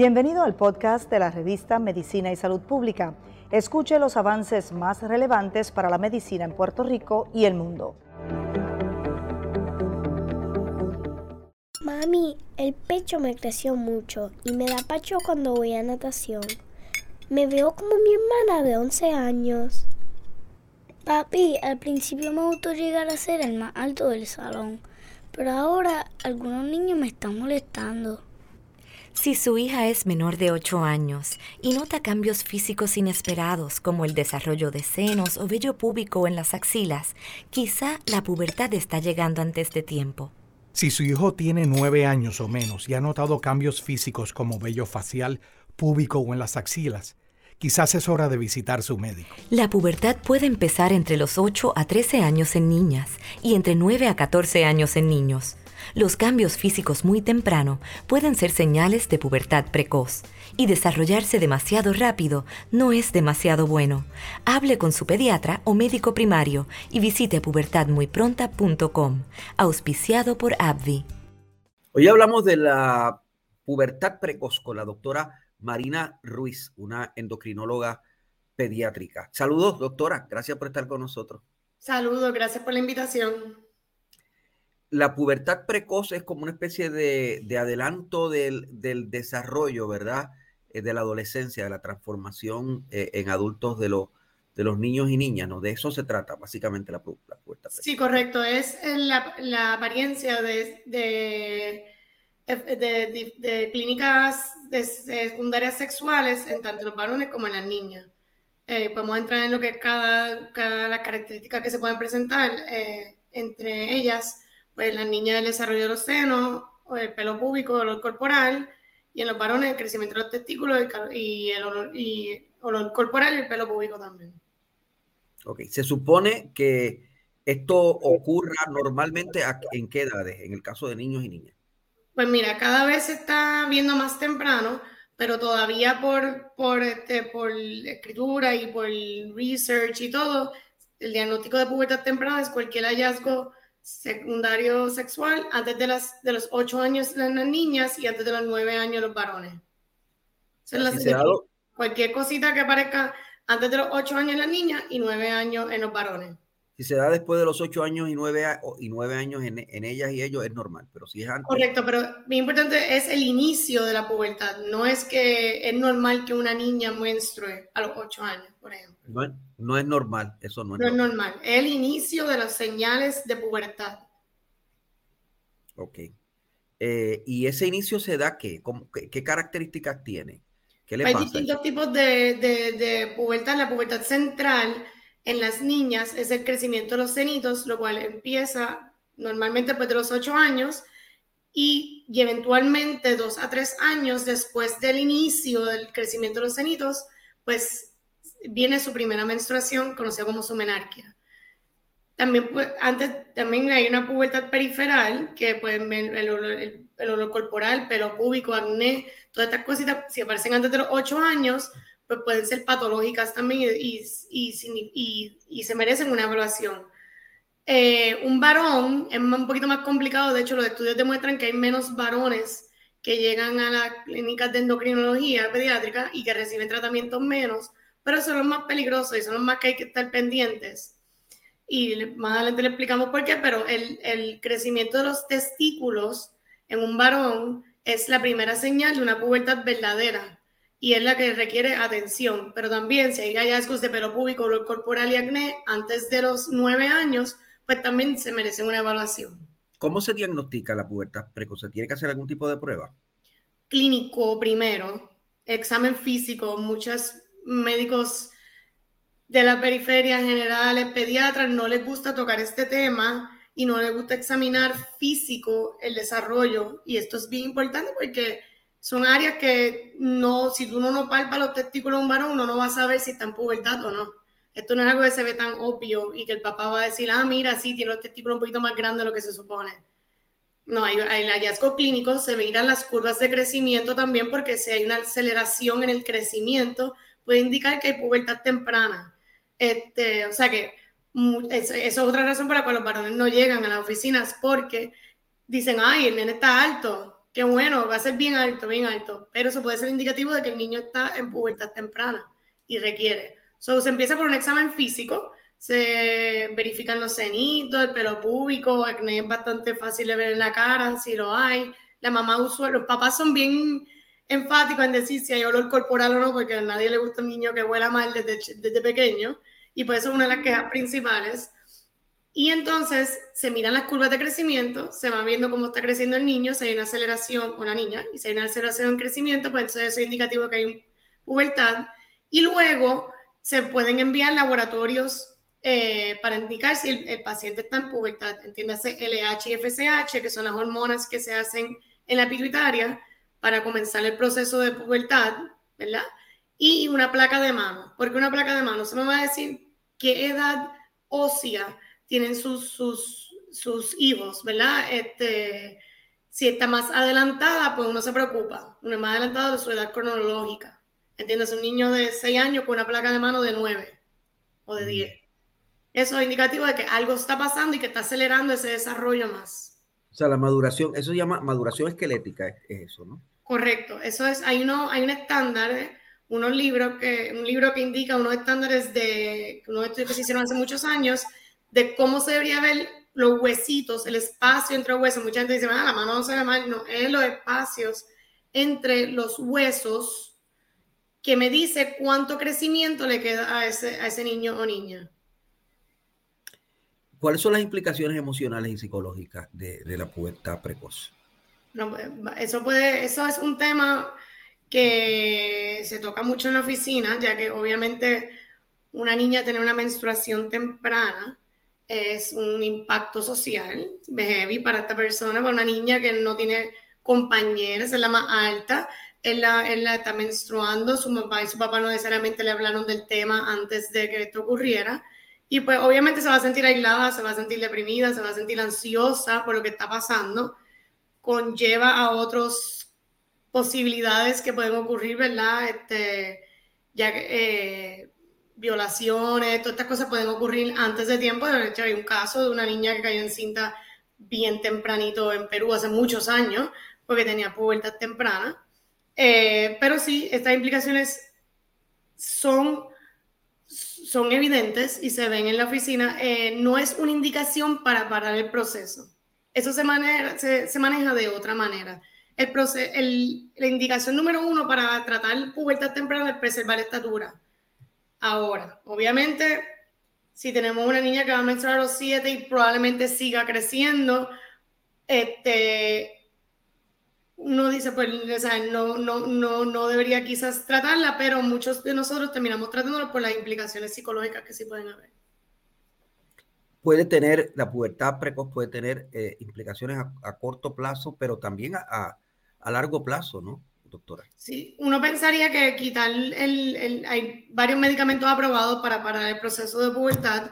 Bienvenido al podcast de la revista Medicina y Salud Pública. Escuche los avances más relevantes para la medicina en Puerto Rico y el mundo. Mami, el pecho me creció mucho y me da pacho cuando voy a natación. Me veo como mi hermana de 11 años. Papi, al principio me gustó llegar a ser el más alto del salón, pero ahora algunos niños me están molestando. Si su hija es menor de 8 años y nota cambios físicos inesperados como el desarrollo de senos o vello púbico en las axilas, quizá la pubertad está llegando antes de tiempo. Si su hijo tiene 9 años o menos y ha notado cambios físicos como vello facial, púbico o en las axilas, quizás es hora de visitar su médico. La pubertad puede empezar entre los 8 a 13 años en niñas y entre 9 a 14 años en niños. Los cambios físicos muy temprano pueden ser señales de pubertad precoz y desarrollarse demasiado rápido no es demasiado bueno. Hable con su pediatra o médico primario y visite pubertadmuypronta.com, auspiciado por AbbVie. Hoy hablamos de la pubertad precoz con la doctora Marina Ruiz, una endocrinóloga pediátrica. Saludos, doctora. Gracias por estar con nosotros. Saludos, gracias por la invitación la pubertad precoz es como una especie de, adelanto del, desarrollo, ¿verdad? Eh, de la adolescencia, de la transformación eh, en adultos de los, de niños y niñas, ¿no? De eso se trata básicamente la, pubertad precoz. Sí, correcto. Es la, apariencia de, de, clínicas secundarias sexuales en tanto los varones como en las niñas. Eh, podemos entrar en lo que cada, cada las características que se pueden presentar entre ellas pues las niñas el desarrollo de los senos, o el pelo púbico, el olor corporal, y en los varones el crecimiento de los testículos y el olor, y olor corporal y el pelo púbico también. Ok, se supone que esto ocurra normalmente en qué edades, en el caso de niños y niñas. Pues mira, cada vez se está viendo más temprano, pero todavía por, por, este, por escritura y por research y todo, el diagnóstico de pubertad temprana es cualquier hallazgo secundario sexual antes de, las, de los 8 años en las niñas y antes de los 9 años los varones. cualquier cosita que aparezca antes de los 8 años en las niñas y 9 años en los varones. Si se da después de los 8 años y 9, y 9 años en, en, ellas y ellos es normal, pero si es antes... Correcto, pero muy importante es el inicio de la pubertad. No es que es normal que una niña menstrue a los 8 años, por ejemplo. No, es normal, eso no es no normal. es normal. Es el inicio de las señales de pubertad. Ok. Eh, ¿Y ese inicio se da qué? qué, características tiene? ¿Qué le Hay distintos tipos de, de, de pubertad. La pubertad central en las niñas es el crecimiento de los cenitos, lo cual empieza normalmente después de los 8 años y, y, eventualmente dos a tres años después del inicio del crecimiento de los cenitos, pues viene su primera menstruación, conocida como su menarquia. También, pues, antes, también hay una pubertad periferal, que pueden ver el, olor, corporal, pelo púbico, acné, todas estas cositas, si aparecen antes de los 8 años, pues pueden ser patológicas también y, y, y, se merecen una evaluación. Eh, un varón es un poquito más complicado, de hecho los estudios demuestran que hay menos varones que llegan a las clínicas de endocrinología pediátrica y que reciben tratamientos menos, pero son los más peligrosos y son los más que hay que estar pendientes. Y más adelante le explicamos por qué, pero el, el crecimiento de los testículos en un varón es la primera señal de una pubertad verdadera y es la que requiere atención. Pero también si hay hallazgos de pelo púbico, olor corporal y acné antes de los nueve años, pues también se merece una evaluación. ¿Cómo se diagnostica la pubertad precoz? ¿Tiene que hacer algún tipo de prueba? Clínico primero, examen físico. Muchos médicos de la periferia general, pediatras, no les gusta tocar este tema y no les gusta examinar físico el desarrollo. Y esto es bien importante porque son áreas que no, si uno no palpa los testículos de un varón, uno no va a saber si está en pubertad o no. Esto no es algo que se ve tan obvio y que el papá va a decir, ah, mira, sí, tiene los testículos un poquito más grandes de lo que se supone. No, hay, hay hallazgo clínico, se miran las curvas de crecimiento también, porque si hay una aceleración en el crecimiento, puede indicar que hay pubertad temprana. Este, o sea que eso, es otra razón por la cual los varones no llegan a las oficinas, porque dicen, ay, el nene está alto, qué bueno, va a ser bien alto, bien alto, pero eso puede ser indicativo de que el niño está en pubertad temprana y requiere. So, se empieza por un examen físico, se verifican los cenitos, el pelo púbico, acné es bastante fácil de ver en la cara, si lo hay. La mamá usual, los papás son bien enfáticos en decir si hay olor corporal o no, porque a nadie le gusta un niño que huela mal desde, desde pequeño, y por eso es una de las quejas principales. Y entonces se miran las curvas de crecimiento, se va viendo cómo está creciendo el niño, si hay una aceleración, o una niña, y si hay una aceleración en crecimiento, pues entonces eso es indicativo que hay pubertad. Y luego se pueden enviar laboratorios eh, para indicar si el, paciente está en pubertad, entiéndase LH y FSH, que son las hormonas que se hacen en la pituitaria para comenzar el proceso de pubertad, ¿verdad? Y una placa de mano. porque una placa de mano? Se me va a decir qué edad ósea tienen sus, sus, sus hijos, ¿verdad? Este, si está más adelantada, pues uno se preocupa. Uno es más adelantado de su edad cronológica. ¿Entiendes? Un niño de 6 años con una placa de mano de 9 o de 10. Eso es indicativo de que algo está pasando y que está acelerando ese desarrollo más. O sea, la maduración, eso se llama maduración esquelética, es eso, ¿no? Correcto, eso es, hay, uno, hay un estándar, unos libros que, un libro que indica unos estándares de unos estudios que se hicieron hace muchos años de cómo se debería ver los huesitos, el espacio entre huesos. Mucha gente dice, ah, la mano no se ve mal. No, es los espacios entre los huesos que me dice cuánto crecimiento le queda a ese, a ese niño o niña. ¿Cuáles son las implicaciones emocionales y psicológicas de, de la pubertad precoz? No, eso, puede, eso es un tema que se toca mucho en la oficina, ya que obviamente una niña tiene una menstruación temprana es un impacto social heavy para esta persona, para una niña que no tiene compañeras, es la más alta, él la, la está menstruando, su mamá y su papá no necesariamente le hablaron del tema antes de que esto ocurriera. Y pues obviamente se va a sentir aislada, se va a sentir deprimida, se va a sentir ansiosa por lo que está pasando. Conlleva a otras posibilidades que pueden ocurrir, ¿verdad? Este, ya que eh, violaciones, todas estas cosas pueden ocurrir antes de tiempo. De hecho, hay un caso de una niña que cayó en cinta bien tempranito en Perú hace muchos años, porque tenía pubertad temprana. Eh, pero sí, estas implicaciones son, son evidentes y se ven en la oficina. Eh, no es una indicación para parar el proceso. Eso se maneja, se, maneja de otra manera. El el, la indicación número uno para tratar pubertad temprana es preservar estatura ahora. Obviamente, si tenemos una niña que va a menstruar a los 7 y probablemente siga creciendo, este, uno dice, pues, no, no, no, no debería quizás tratarla, pero muchos de nosotros terminamos tratándola por las implicaciones psicológicas que sí pueden haber. Puede tener, la pubertad precoz puede tener eh, implicaciones a, corto plazo, pero también a, a largo plazo, ¿no? doctora. Sí, uno pensaría que quitar el, hay varios medicamentos aprobados para parar el proceso de pubertad.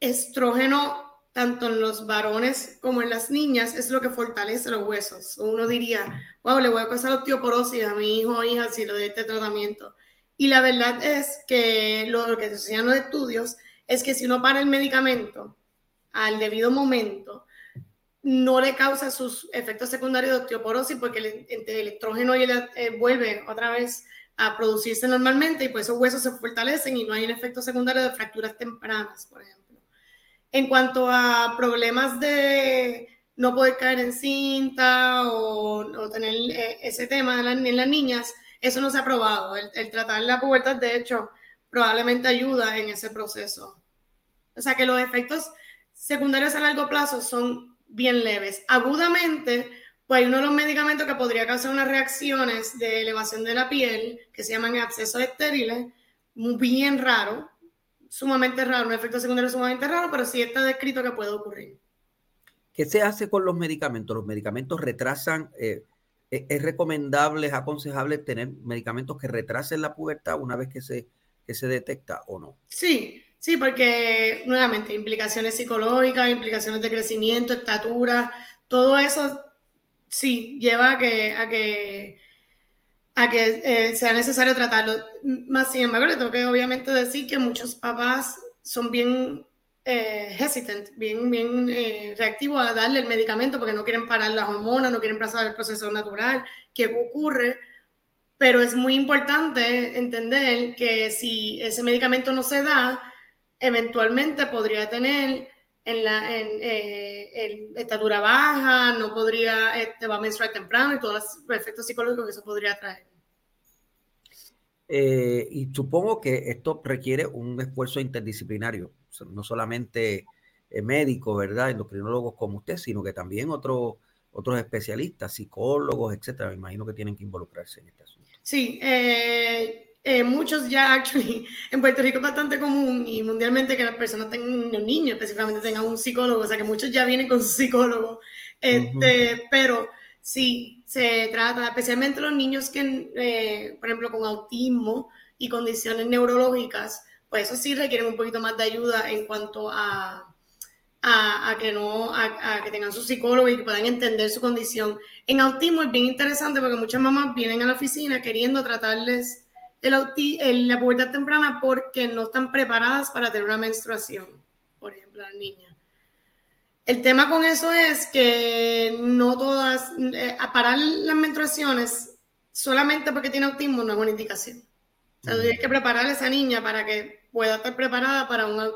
Estrógeno, tanto en los varones como en las niñas, es lo que fortalece los huesos. Uno diría, wow, le voy a pasar osteoporosis a mi hijo o hija si lo doy este tratamiento. Y la verdad es que lo, que se enseñan los estudios es que si uno para el medicamento al debido momento, no le causa sus efectos secundarios de osteoporosis porque el, electrógeno eh, vuelve otra vez a producirse normalmente y pues esos huesos se fortalecen y no hay un efecto secundario de fracturas tempranas, por ejemplo. En cuanto a problemas de no poder caer en cinta o, tener eh, ese tema en, las niñas, eso no se ha probado. El, tratar la pubertad, de hecho, probablemente ayuda en ese proceso. O sea que los efectos secundarios a largo plazo son bien leves. Agudamente, pues hay uno de los medicamentos que podría causar unas reacciones de elevación de la piel, que se llaman abscesos estériles, bien raro, sumamente raro, un efecto secundario sumamente raro, pero sí está descrito que puede ocurrir. ¿Qué se hace con los medicamentos? ¿Los medicamentos retrasan? Eh, ¿Es recomendable, es aconsejable tener medicamentos que retrasen la pubertad una vez que se, que se detecta o no? Sí, Sí, porque nuevamente implicaciones psicológicas, implicaciones de crecimiento, estatura, todo eso sí lleva a que, a que, a que eh, sea necesario tratarlo. Más sin embargo, le tengo que obviamente decir que muchos papás son bien eh, bien, bien eh, reactivo a darle el medicamento porque no quieren parar las hormonas, no quieren pasar el proceso natural, qué ocurre. Pero es muy importante entender que si ese medicamento no se da, eventualmente podría tener en la en, estatura baja, no podría, te va a menstruar temprano y todos los efectos psicológicos que eso podría traer. Eh, y supongo que esto requiere un esfuerzo interdisciplinario, no solamente eh, médicos, ¿verdad? Endocrinólogos como usted, sino que también otros otros especialistas, psicólogos, etcétera. Me imagino que tienen que involucrarse en este asunto. Sí, eh, muchos ya, actually, en Puerto Rico es bastante común y mundialmente que las personas tengan, un niño específicamente tengan un psicólogo, o sea que muchos ya vienen con su psicólogo, este, pero Sí, se trata, especialmente los niños que, eh, por ejemplo, con autismo y condiciones neurológicas, pues eso sí requieren un poquito más de ayuda en cuanto a, a, que no, a, que tengan su psicólogo y que puedan entender su condición. En autismo es bien interesante porque muchas mamás vienen a la oficina queriendo tratarles el, la pubertad temprana porque no están preparadas para tener una menstruación, por ejemplo, las niñas. El tema con eso es que no todas, eh, a parar las menstruaciones solamente porque tiene autismo no es una indicación. O sea, tienes que preparar a esa niña para que pueda estar preparada para una,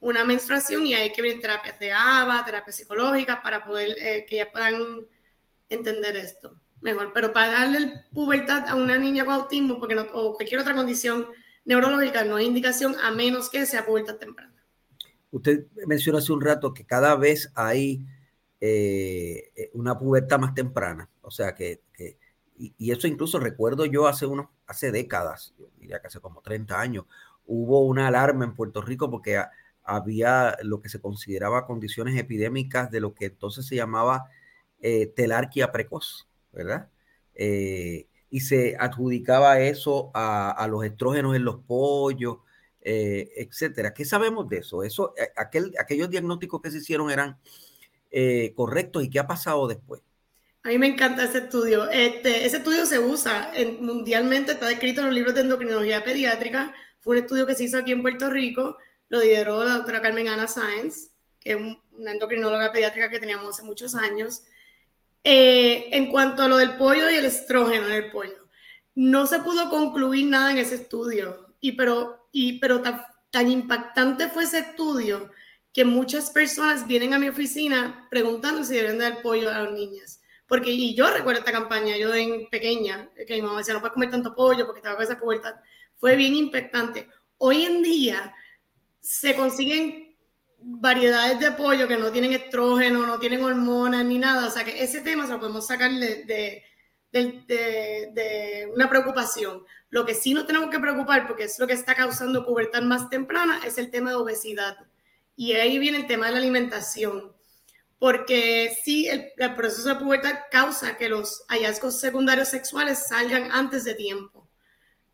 una menstruación y hay que ver terapias de ABA, terapias psicológicas para poder eh, que ellas puedan entender esto mejor. Pero para darle pubertad a una niña con autismo porque o cualquier otra condición neurológica no es indicación a menos que sea pubertad temprana. Usted mencionó hace un rato que cada vez hay eh, eh, una pubertad más temprana, o sea que, y, eso incluso recuerdo yo hace unos, hace décadas, diría que hace como 30 años, hubo una alarma en Puerto Rico porque había lo que se consideraba condiciones epidémicas de lo que entonces se llamaba eh, telarquia precoz, ¿verdad? y se adjudicaba eso a, los estrógenos en los pollos eh, etcétera. ¿Qué sabemos de eso? eso eh, aquel, aquellos diagnósticos que se hicieron eran eh, correctos y qué ha pasado después. A mí me encanta ese estudio. Este, ese estudio se usa mundialmente, está descrito en los libros de endocrinología pediátrica. Fue un estudio que se hizo aquí en Puerto Rico, lo lideró la doctora Carmen Ana Sáenz, que es una endocrinóloga pediátrica que teníamos hace muchos años. en cuanto a lo del pollo y el estrógeno en el pollo, no se pudo concluir nada en ese estudio, y pero y, pero tan, impactante fue ese estudio que muchas personas vienen a mi oficina preguntando si deben dar pollo a las niñas. Porque, y yo recuerdo esta campaña, yo en pequeña, que mi mamá decía, no puedes comer tanto pollo porque estaba con esa pubertad. Fue bien impactante. Hoy en día se consiguen variedades de pollo que no tienen estrógeno, no tienen hormonas ni nada. O sea que ese tema se lo podemos sacar de, de, una preocupación. Lo que sí nos tenemos que preocupar, porque es lo que está causando pubertad más temprana, es el tema de obesidad. Y ahí viene el tema de la alimentación. Porque sí, el, proceso de pubertad causa que los hallazgos secundarios sexuales salgan antes de tiempo.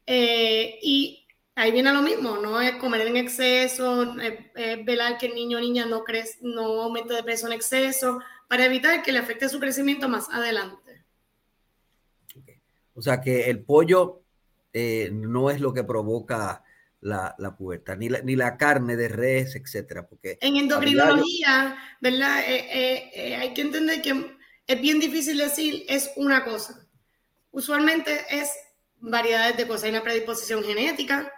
Eh, y ahí viene lo mismo, no es comer en exceso, es, velar que el niño o niña no, crece, no aumente de peso en exceso, para evitar que le afecte su crecimiento más adelante. O sea que el pollo eh, no es lo que provoca la, la pubertad, ni la, ni la carne de res, etcétera. Porque en endocrinología, ¿verdad? Eh, eh, hay que entender que es bien difícil decir es una cosa. Usualmente es variedades de cosas. Hay una predisposición genética,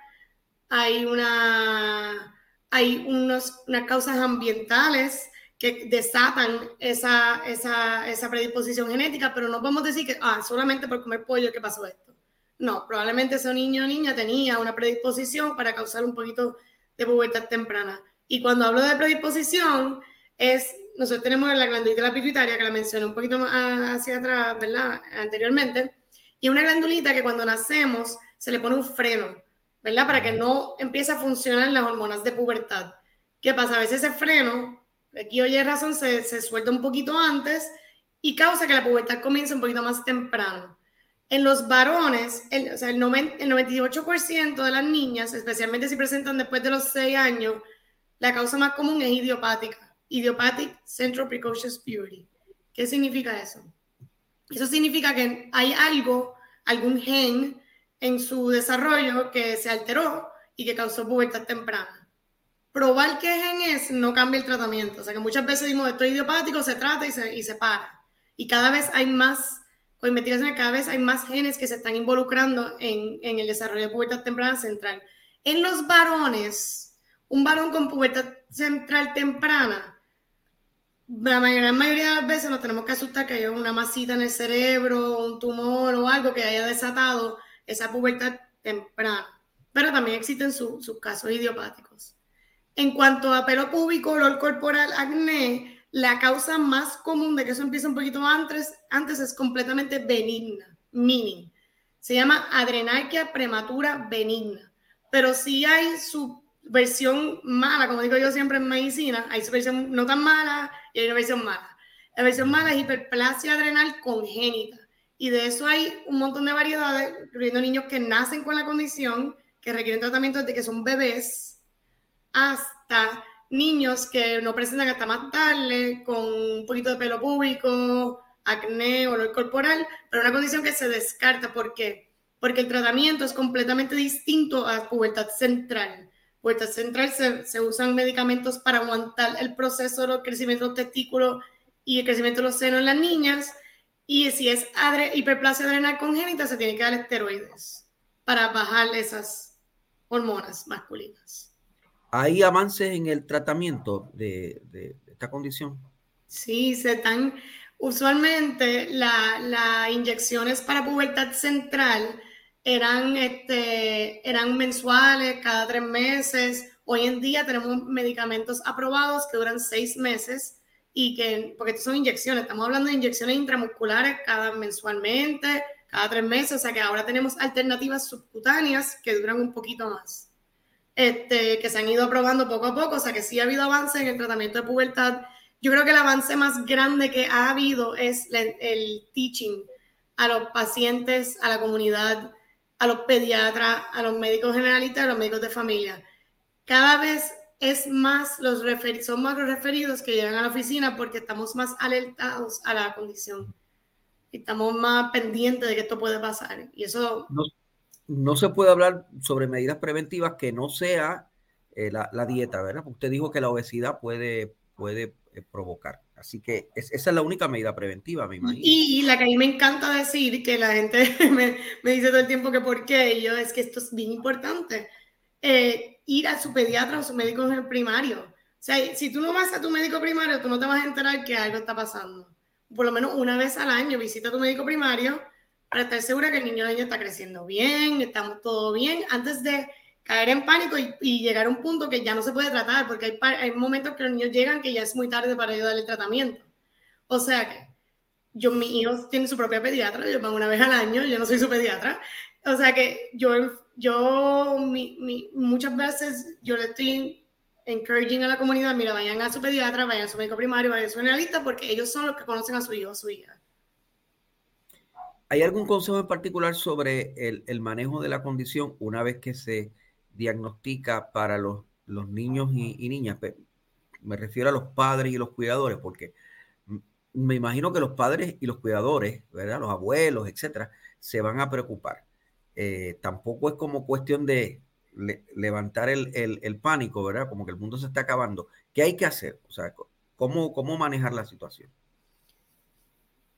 hay una, hay unos, unas causas ambientales, que desatan esa, esa, esa, predisposición genética, pero no podemos decir que ah, solamente por comer pollo que pasó esto. No, probablemente ese niño o niña tenía una predisposición para causar un poquito de pubertad temprana. Y cuando hablo de predisposición, es, nosotros tenemos la glandulita la pituitaria, que la mencioné un poquito más hacia atrás, ¿verdad? Anteriormente, y una glandulita que cuando nacemos se le pone un freno, ¿verdad? Para que no empiece a funcionar las hormonas de pubertad. ¿Qué pasa? A veces ese freno Aquí oye razón se, se suelta un poquito antes y causa que la pubertad comience un poquito más temprano. En los varones, el, o sea, el, 98% de las niñas, especialmente si presentan después de los 6 años, la causa más común es idiopática, idiopathic central precocious puberty. ¿Qué significa eso? Eso significa que hay algo, algún gen en su desarrollo que se alteró y que causó pubertad temprana. probar qué gen es no cambia el tratamiento. O sea que muchas veces decimos esto es idiopático, se trata y se, y se para. Y cada vez hay más, con investigaciones, cada vez hay más genes que se están involucrando en, en el desarrollo de pubertad temprana central. En los varones, un varón con pubertad central temprana, la gran mayoría de las veces nos tenemos que asustar que haya una masita en el cerebro, un tumor o algo que haya desatado esa pubertad temprana. Pero también existen sus casos idiopáticos. En cuanto a pelo púbico, olor corporal, acné, la causa más común de que eso empiece un poquito antes, antes es completamente benigna, meaning. Se llama adrenarquia prematura benigna. Pero si hay su versión mala, como digo yo siempre en medicina, hay su versión no tan mala y hay una versión mala. La versión mala es hiperplasia adrenal congénita. Y de eso hay un montón de variedades, incluyendo niños que nacen con la condición, que requieren tratamiento desde que son bebés, hasta niños que no presentan hasta más tarde, con un poquito de pelo público, acné, olor corporal, pero una condición que se descarta. ¿Por qué? Porque el tratamiento es completamente distinto a pubertad central puerta central se, usan medicamentos para aguantar el proceso del crecimiento del testículo y el crecimiento de los senos en las niñas. Y si es hiperplasia adrenal congénita, se tiene que dar esteroides para bajar esas hormonas masculinas. ¿Hay avances en el tratamiento de, esta condición? Sí, se están. Usualmente las inyecciones para pubertad central eran, este, eran mensuales, cada tres meses. Hoy en día tenemos medicamentos aprobados que duran seis meses y que, porque son inyecciones, estamos hablando de inyecciones intramusculares cada mensualmente, cada tres meses, o sea que ahora tenemos alternativas subcutáneas que duran un poquito más, este, que se han ido aprobando poco a poco, o sea que sí ha habido avance en el tratamiento de pubertad. Yo creo que el avance más grande que ha habido es el, el teaching a los pacientes, a la comunidad, a los pediatras, a los médicos generalistas, a los médicos de familia. Cada vez es más los son más los referidos que llegan a la oficina porque estamos más alertados a la condición. Estamos más pendientes de que esto puede pasar. Y eso... No, se puede hablar sobre medidas preventivas que no sea eh, la, dieta, ¿verdad? Usted dijo que la obesidad puede, puede eh, provocar. Así que esa es la única medida preventiva, me imagino. Y, la que a mí me encanta decir, que la gente me, dice todo el tiempo que por qué, yo es que esto es bien importante, eh, ir a su pediatra o su médico primario. O sea, si tú no vas a tu médico primario, tú no te vas a enterar que algo está pasando. Por lo menos una vez al año visita a tu médico primario para estar segura que el niño o niña está creciendo bien, estamos todo bien, antes de caer en pánico y, llegar a un punto que ya no se puede tratar, porque hay, hay momentos que los niños llegan que ya es muy tarde para ayudarle el tratamiento. O sea que yo, mis hijos tienen su propia pediatra, yo van una vez al año, yo no soy su pediatra. O sea que yo, yo muchas veces yo le estoy encouraging a la comunidad, mira, vayan a su pediatra, vayan a su médico primario, vayan a su analista, porque ellos son los que conocen a su hijo o a su hija. ¿Hay algún consejo en particular sobre el, manejo de la condición una vez que se diagnostica para los, niños y, niñas? Me refiero a los padres y los cuidadores, porque me imagino que los padres y los cuidadores, ¿verdad? Los abuelos, etcétera, se van a preocupar. Eh, tampoco es como cuestión de levantar el, pánico, ¿verdad? Como que el mundo se está acabando. ¿Qué hay que hacer? O sea, ¿cómo, cómo manejar la situación?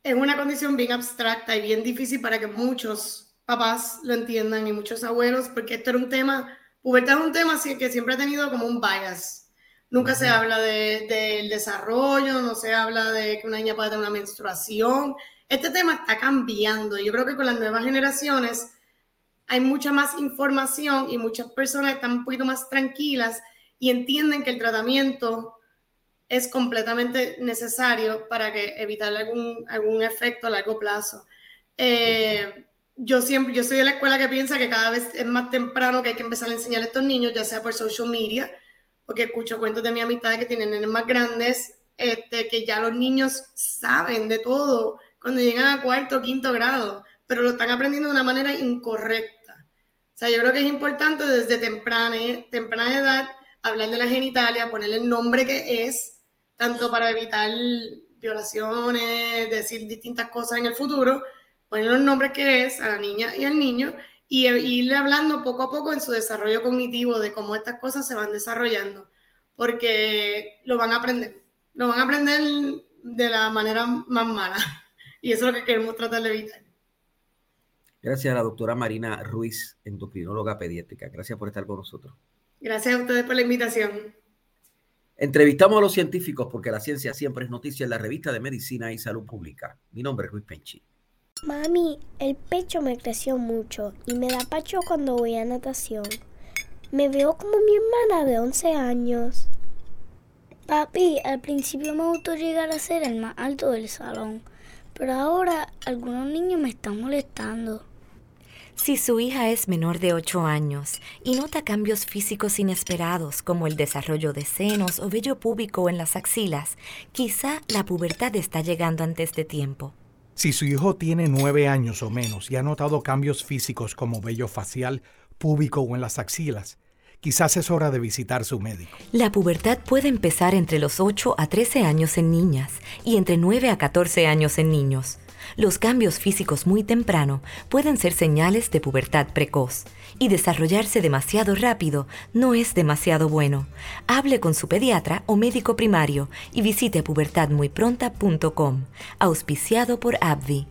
Es una condición bien abstracta y bien difícil para que muchos papás lo entiendan y muchos abuelos, porque esto era un tema Pubertad es un tema que siempre ha tenido como un bias. Nunca se habla del desarrollo, no se habla de que una niña pueda tener una menstruación. Este tema está cambiando. Yo creo que con las nuevas generaciones hay mucha más información y muchas personas están un poquito más tranquilas y entienden que el tratamiento es completamente necesario para que evitar algún, algún efecto a largo plazo. Eh, yo siempre, yo soy de la escuela que piensa que cada vez es más temprano que hay que empezar a enseñar a estos niños, ya sea por social media, porque escucho cuentos de mi amistad que tienen nenes más grandes, este, que ya los niños saben de todo cuando llegan a cuarto quinto grado, pero lo están aprendiendo de una manera incorrecta. O sea, yo creo que es importante desde temprana, temprana edad hablar de la genitalia, ponerle el nombre que es, tanto para evitar violaciones, decir distintas cosas en el futuro, poner los nombres que es a la niña y al niño y irle hablando poco a poco en su desarrollo cognitivo de cómo estas cosas se van desarrollando. porque lo van a aprender. Lo van a aprender de la manera más mala. Y eso es lo que queremos tratar de evitar. Gracias a la doctora Marina Ruiz, endocrinóloga pediátrica. Gracias por estar con nosotros. Gracias a ustedes por la invitación. Entrevistamos a los científicos porque la ciencia siempre es noticia en la revista de Medicina y Salud Pública. Mi nombre es Luis Penchi. Mami, el pecho me creció mucho y me da pacho cuando voy a natación. Me veo como mi hermana de 11 años. Papi, al principio me gustó llegar a ser el más alto del salón, pero ahora algunos niños me están molestando. Si su hija es menor de 8 años y nota cambios físicos inesperados como el desarrollo de senos o vello púbico en las axilas, quizá la pubertad está llegando antes de tiempo. Si su hijo tiene 9 años o menos y ha notado cambios físicos como vello facial, púbico o en las axilas, quizás es hora de visitar su médico. La pubertad puede empezar entre los 8 a 13 años en niñas y entre 9 a 14 años en niños. Los cambios físicos muy temprano pueden ser señales de pubertad precoz y desarrollarse demasiado rápido no es demasiado bueno. Hable con su pediatra o médico primario y visite pubertadmuypronta.com, auspiciado por AbbVie.